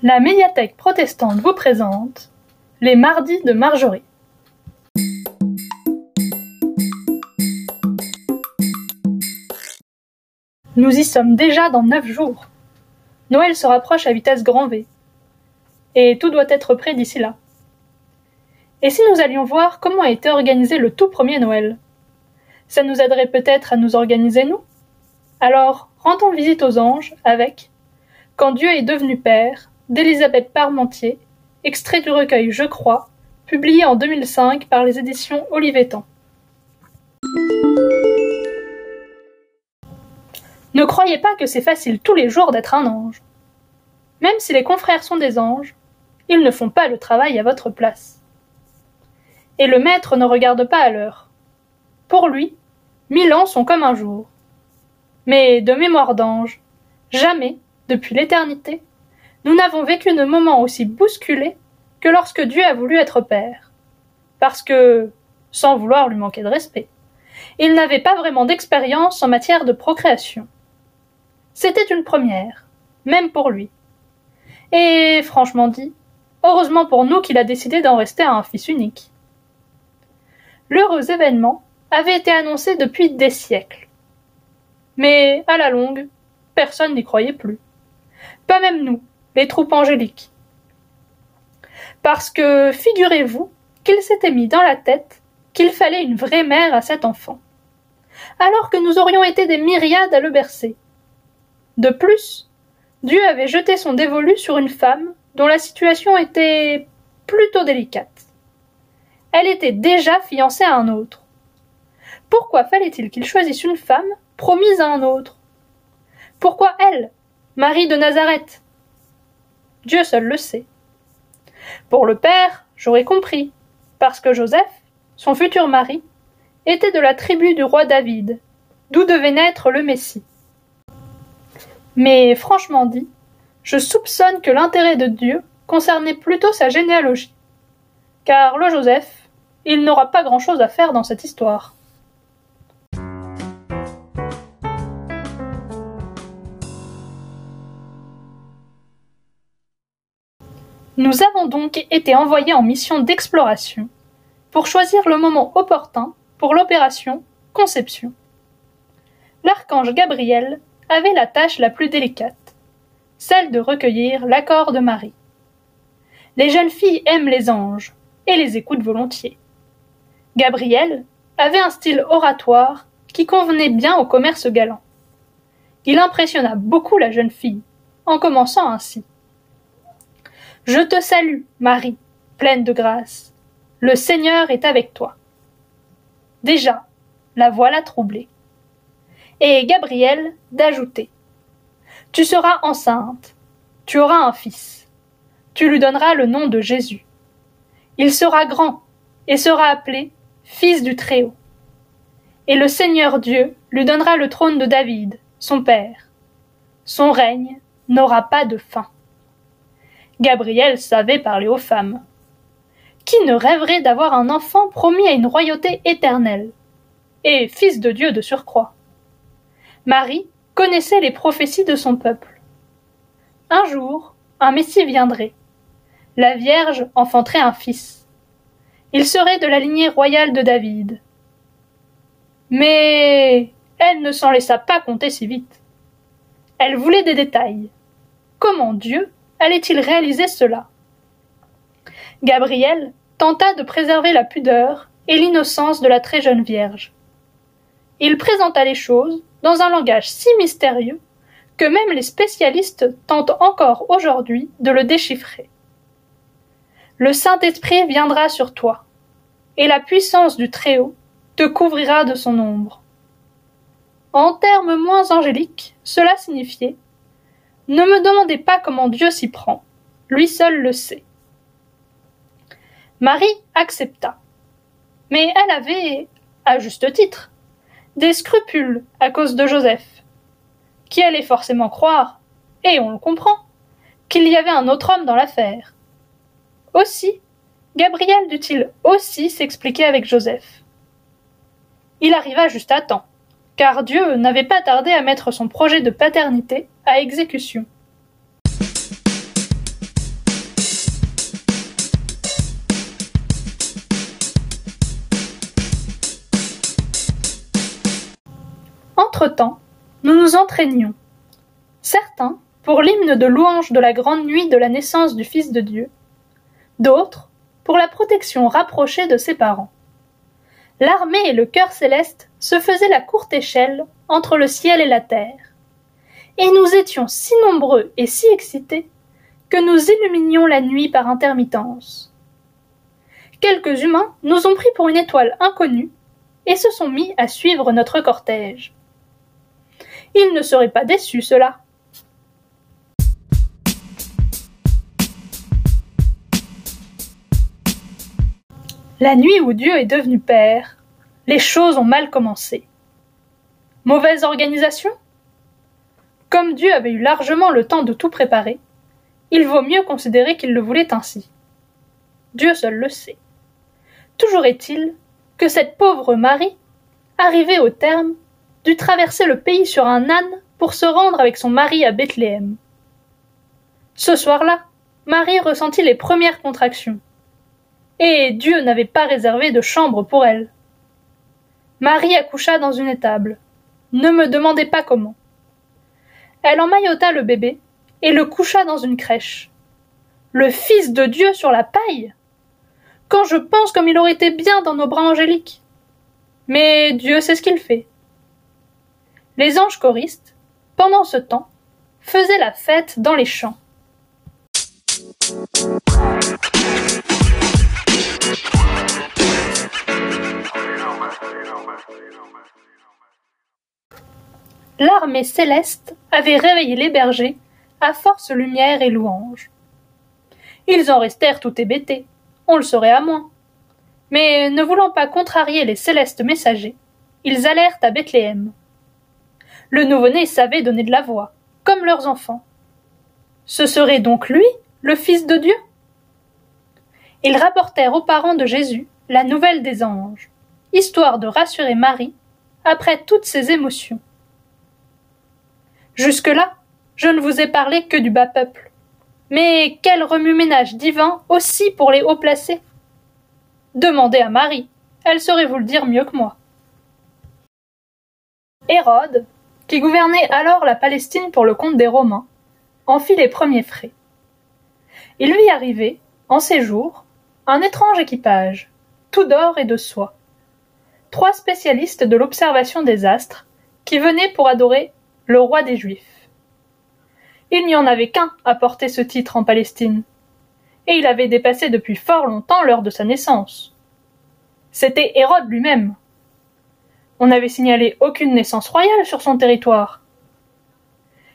La médiathèque protestante vous présente les mardis de Marjorie. Nous y sommes déjà dans neuf jours. Noël se rapproche à vitesse grand V. Et tout doit être prêt d'ici là. Et si nous allions voir comment a été organisé le tout premier Noël? Ça nous aiderait peut-être à nous organiser nous? Alors, rendons visite aux anges avec Quand Dieu est devenu Père d'Elisabeth Parmentier, extrait du recueil Je crois, publié en 2005 par les éditions Olivetan. Ne croyez pas que c'est facile tous les jours d'être un ange. Même si les confrères sont des anges, ils ne font pas le travail à votre place. Et le maître ne regarde pas à l'heure. Pour lui, mille ans sont comme un jour. Mais de mémoire d'ange, jamais, depuis l'éternité, nous n'avons vécu de moment aussi bousculé que lorsque Dieu a voulu être père. Parce que, sans vouloir lui manquer de respect, il n'avait pas vraiment d'expérience en matière de procréation. C'était une première, même pour lui. Et, franchement dit, heureusement pour nous qu'il a décidé d'en rester à un fils unique. L'heureux événement avait été annoncé depuis des siècles. Mais, à la longue, personne n'y croyait plus. Pas même nous, les troupes angéliques. Parce que, figurez-vous, qu'il s'était mis dans la tête qu'il fallait une vraie mère à cet enfant, alors que nous aurions été des myriades à le bercer. De plus, Dieu avait jeté son dévolu sur une femme dont la situation était plutôt délicate. Elle était déjà fiancée à un autre. Pourquoi fallait-il qu'il choisisse une femme promise à un autre? Pourquoi elle, Marie de Nazareth Dieu seul le sait. Pour le père, j'aurais compris, parce que Joseph, son futur mari, était de la tribu du roi David, d'où devait naître le Messie. Mais franchement dit, je soupçonne que l'intérêt de Dieu concernait plutôt sa généalogie. Car le Joseph, il n'aura pas grand-chose à faire dans cette histoire. Nous avons donc été envoyés en mission d'exploration pour choisir le moment opportun pour l'opération Conception. L'archange Gabriel avait la tâche la plus délicate, celle de recueillir l'accord de Marie. Les jeunes filles aiment les anges et les écoutent volontiers. Gabriel avait un style oratoire qui convenait bien au commerce galant. Il impressionna beaucoup la jeune fille, en commençant ainsi. Je te salue, Marie, pleine de grâce. Le Seigneur est avec toi. Déjà, la voilà troublée. Et Gabriel d'ajouter. Tu seras enceinte, tu auras un fils. Tu lui donneras le nom de Jésus. Il sera grand et sera appelé Fils du Très-Haut. Et le Seigneur Dieu lui donnera le trône de David, son père. Son règne n'aura pas de fin. Gabriel savait parler aux femmes. Qui ne rêverait d'avoir un enfant promis à une royauté éternelle? Et fils de Dieu de surcroît. Marie connaissait les prophéties de son peuple. Un jour, un Messie viendrait. La Vierge enfanterait un fils. Il serait de la lignée royale de David. Mais elle ne s'en laissa pas compter si vite. Elle voulait des détails. Comment Dieu allait-il réaliser cela? Gabriel tenta de préserver la pudeur et l'innocence de la très jeune Vierge. Il présenta les choses dans un langage si mystérieux que même les spécialistes tentent encore aujourd'hui de le déchiffrer. Le Saint-Esprit viendra sur toi, et la puissance du Très-Haut te couvrira de son ombre. En termes moins angéliques, cela signifiait ne me demandez pas comment Dieu s'y prend. Lui seul le sait. Marie accepta. Mais elle avait, à juste titre, des scrupules à cause de Joseph, qui allait forcément croire, et on le comprend, qu'il y avait un autre homme dans l'affaire. Aussi, Gabriel dut-il aussi s'expliquer avec Joseph. Il arriva juste à temps car Dieu n'avait pas tardé à mettre son projet de paternité à exécution. Entre-temps, nous nous entraînions. Certains, pour l'hymne de louange de la grande nuit de la naissance du Fils de Dieu, d'autres, pour la protection rapprochée de ses parents. L'armée et le cœur céleste se faisaient la courte échelle entre le ciel et la terre. Et nous étions si nombreux et si excités que nous illuminions la nuit par intermittence. Quelques humains nous ont pris pour une étoile inconnue et se sont mis à suivre notre cortège. Ils ne seraient pas déçus, cela. La nuit où Dieu est devenu Père, les choses ont mal commencé. Mauvaise organisation? Comme Dieu avait eu largement le temps de tout préparer, il vaut mieux considérer qu'il le voulait ainsi. Dieu seul le sait. Toujours est-il que cette pauvre Marie, arrivée au terme, dut traverser le pays sur un âne pour se rendre avec son mari à Bethléem. Ce soir-là, Marie ressentit les premières contractions. Et Dieu n'avait pas réservé de chambre pour elle. Marie accoucha dans une étable. Ne me demandez pas comment. Elle emmaillota le bébé et le coucha dans une crèche. Le Fils de Dieu sur la paille? Quand je pense comme il aurait été bien dans nos bras angéliques Mais Dieu sait ce qu'il fait. Les anges choristes, pendant ce temps, faisaient la fête dans les champs. L'armée céleste avait réveillé les bergers à force lumière et louange. Ils en restèrent tout hébétés, on le saurait à moins. Mais ne voulant pas contrarier les célestes messagers, ils allèrent à Bethléem. Le nouveau-né savait donner de la voix, comme leurs enfants. Ce serait donc lui, le Fils de Dieu? Ils rapportèrent aux parents de Jésus la nouvelle des anges, histoire de rassurer Marie après toutes ces émotions. Jusque-là, je ne vous ai parlé que du bas peuple. Mais quel remue-ménage divin aussi pour les hauts placés? Demandez à Marie, elle saurait vous le dire mieux que moi. Hérode, qui gouvernait alors la Palestine pour le compte des Romains, en fit les premiers frais. Il lui arrivait, en séjour, un étrange équipage, tout d'or et de soie. Trois spécialistes de l'observation des astres, qui venaient pour adorer le roi des Juifs. Il n'y en avait qu'un à porter ce titre en Palestine, et il avait dépassé depuis fort longtemps l'heure de sa naissance. C'était Hérode lui-même. On n'avait signalé aucune naissance royale sur son territoire.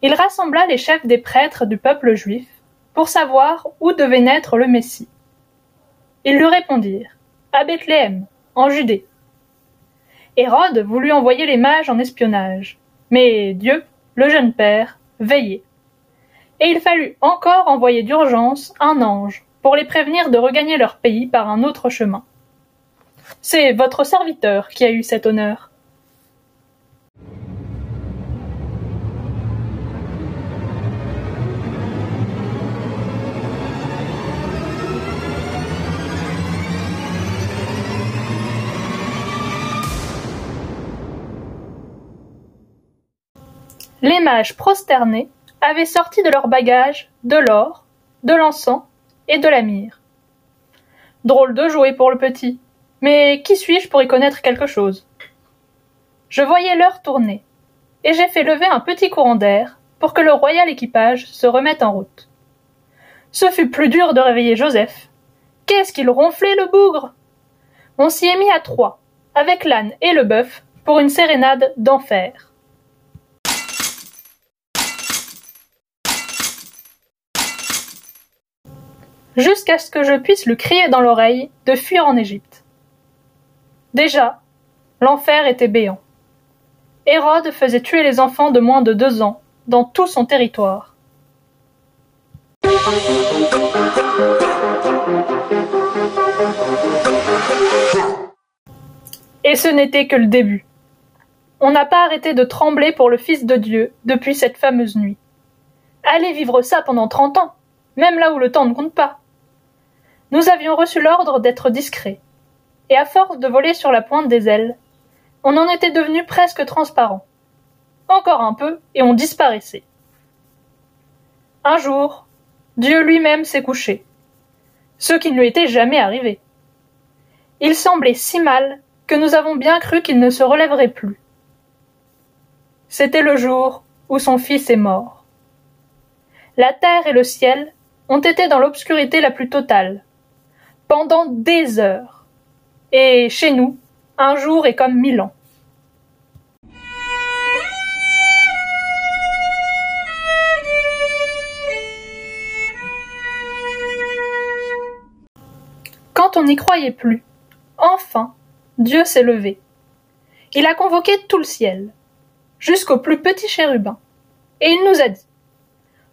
Il rassembla les chefs des prêtres du peuple juif pour savoir où devait naître le Messie. Ils lui répondirent À Bethléem, en Judée. Hérode voulut envoyer les mages en espionnage, mais Dieu, le jeune père, veillait et il fallut encore envoyer d'urgence un ange pour les prévenir de regagner leur pays par un autre chemin. C'est votre serviteur qui a eu cet honneur. Les mages prosternés avaient sorti de leurs bagages de l'or, de l'encens et de la myrrhe. Drôle de jouer pour le petit. Mais qui suis-je pour y connaître quelque chose? Je voyais l'heure tourner, et j'ai fait lever un petit courant d'air pour que le royal équipage se remette en route. Ce fut plus dur de réveiller Joseph. Qu'est-ce qu'il ronflait le bougre? On s'y est mis à trois, avec l'âne et le bœuf, pour une sérénade d'enfer. Jusqu'à ce que je puisse lui crier dans l'oreille de fuir en Égypte. Déjà, l'enfer était béant. Hérode faisait tuer les enfants de moins de deux ans dans tout son territoire. Et ce n'était que le début. On n'a pas arrêté de trembler pour le Fils de Dieu depuis cette fameuse nuit. Allez vivre ça pendant trente ans, même là où le temps ne compte pas. Nous avions reçu l'ordre d'être discrets, et à force de voler sur la pointe des ailes, on en était devenu presque transparent. encore un peu, et on disparaissait. Un jour, Dieu lui-même s'est couché, ce qui ne lui était jamais arrivé. Il semblait si mal que nous avons bien cru qu'il ne se relèverait plus. C'était le jour où son fils est mort. La terre et le ciel ont été dans l'obscurité la plus totale, pendant des heures. Et chez nous, un jour est comme mille ans. Quand on n'y croyait plus, enfin, Dieu s'est levé. Il a convoqué tout le ciel, jusqu'au plus petit chérubin, et il nous a dit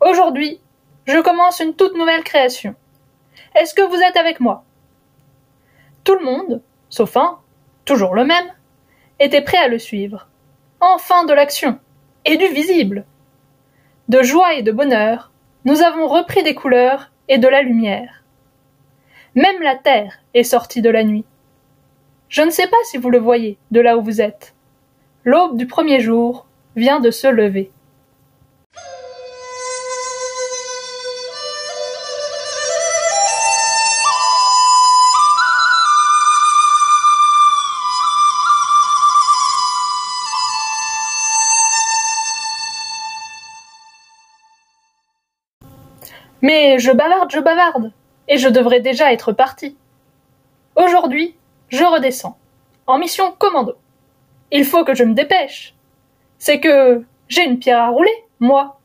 Aujourd'hui, je commence une toute nouvelle création. Est-ce que vous êtes avec moi? Tout le monde, sauf un, toujours le même, était prêt à le suivre. Enfin de l'action, et du visible. De joie et de bonheur, nous avons repris des couleurs et de la lumière. Même la terre est sortie de la nuit. Je ne sais pas si vous le voyez de là où vous êtes. L'aube du premier jour vient de se lever. Mais je bavarde, je bavarde, et je devrais déjà être parti. Aujourd'hui, je redescends, en mission commando. Il faut que je me dépêche. C'est que j'ai une pierre à rouler, moi.